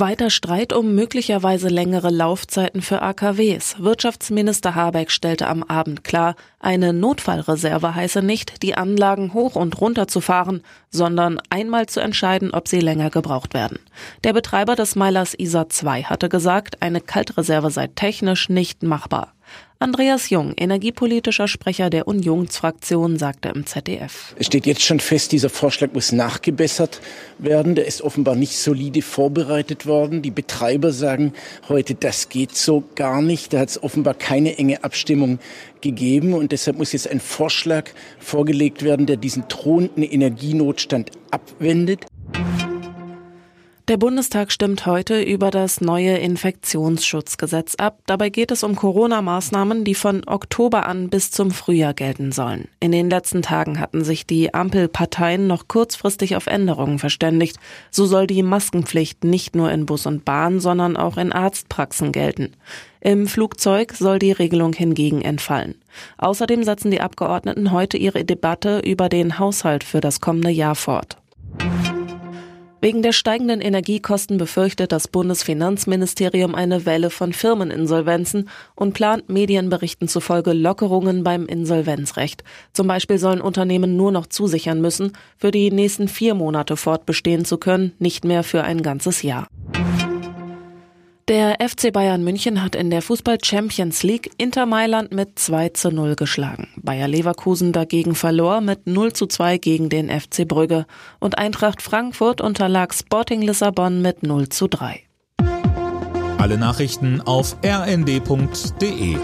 Weiter Streit um möglicherweise längere Laufzeiten für AKWs. Wirtschaftsminister Habeck stellte am Abend klar, eine Notfallreserve heiße nicht, die Anlagen hoch und runter zu fahren, sondern einmal zu entscheiden, ob sie länger gebraucht werden. Der Betreiber des Meilers ISA 2 hatte gesagt, eine Kaltreserve sei technisch nicht machbar. Andreas Jung, energiepolitischer Sprecher der Unionsfraktion, sagte im ZDF. Es steht jetzt schon fest, dieser Vorschlag muss nachgebessert werden. Der ist offenbar nicht solide vorbereitet worden. Die Betreiber sagen heute, das geht so gar nicht. Da hat es offenbar keine enge Abstimmung gegeben. Und deshalb muss jetzt ein Vorschlag vorgelegt werden, der diesen drohenden Energienotstand abwendet. Der Bundestag stimmt heute über das neue Infektionsschutzgesetz ab. Dabei geht es um Corona-Maßnahmen, die von Oktober an bis zum Frühjahr gelten sollen. In den letzten Tagen hatten sich die Ampelparteien noch kurzfristig auf Änderungen verständigt. So soll die Maskenpflicht nicht nur in Bus und Bahn, sondern auch in Arztpraxen gelten. Im Flugzeug soll die Regelung hingegen entfallen. Außerdem setzen die Abgeordneten heute ihre Debatte über den Haushalt für das kommende Jahr fort. Wegen der steigenden Energiekosten befürchtet das Bundesfinanzministerium eine Welle von Firmeninsolvenzen und plant Medienberichten zufolge Lockerungen beim Insolvenzrecht. Zum Beispiel sollen Unternehmen nur noch zusichern müssen, für die nächsten vier Monate fortbestehen zu können, nicht mehr für ein ganzes Jahr. Der FC Bayern München hat in der Fußball Champions League Inter Mailand mit 2 zu 0 geschlagen. Bayer Leverkusen dagegen verlor mit 0 zu 2 gegen den FC Brügge und Eintracht Frankfurt unterlag Sporting Lissabon mit 0 zu 3. Alle Nachrichten auf rnd.de